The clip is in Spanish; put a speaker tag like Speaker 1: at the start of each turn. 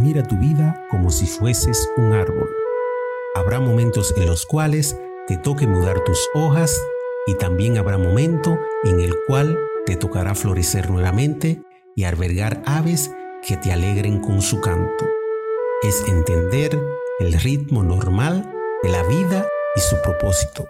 Speaker 1: Mira tu vida como si fueses un árbol. Habrá momentos en los cuales te toque mudar tus hojas y también habrá momento en el cual te tocará florecer nuevamente y albergar aves que te alegren con su canto. Es entender el ritmo normal de la vida y su propósito.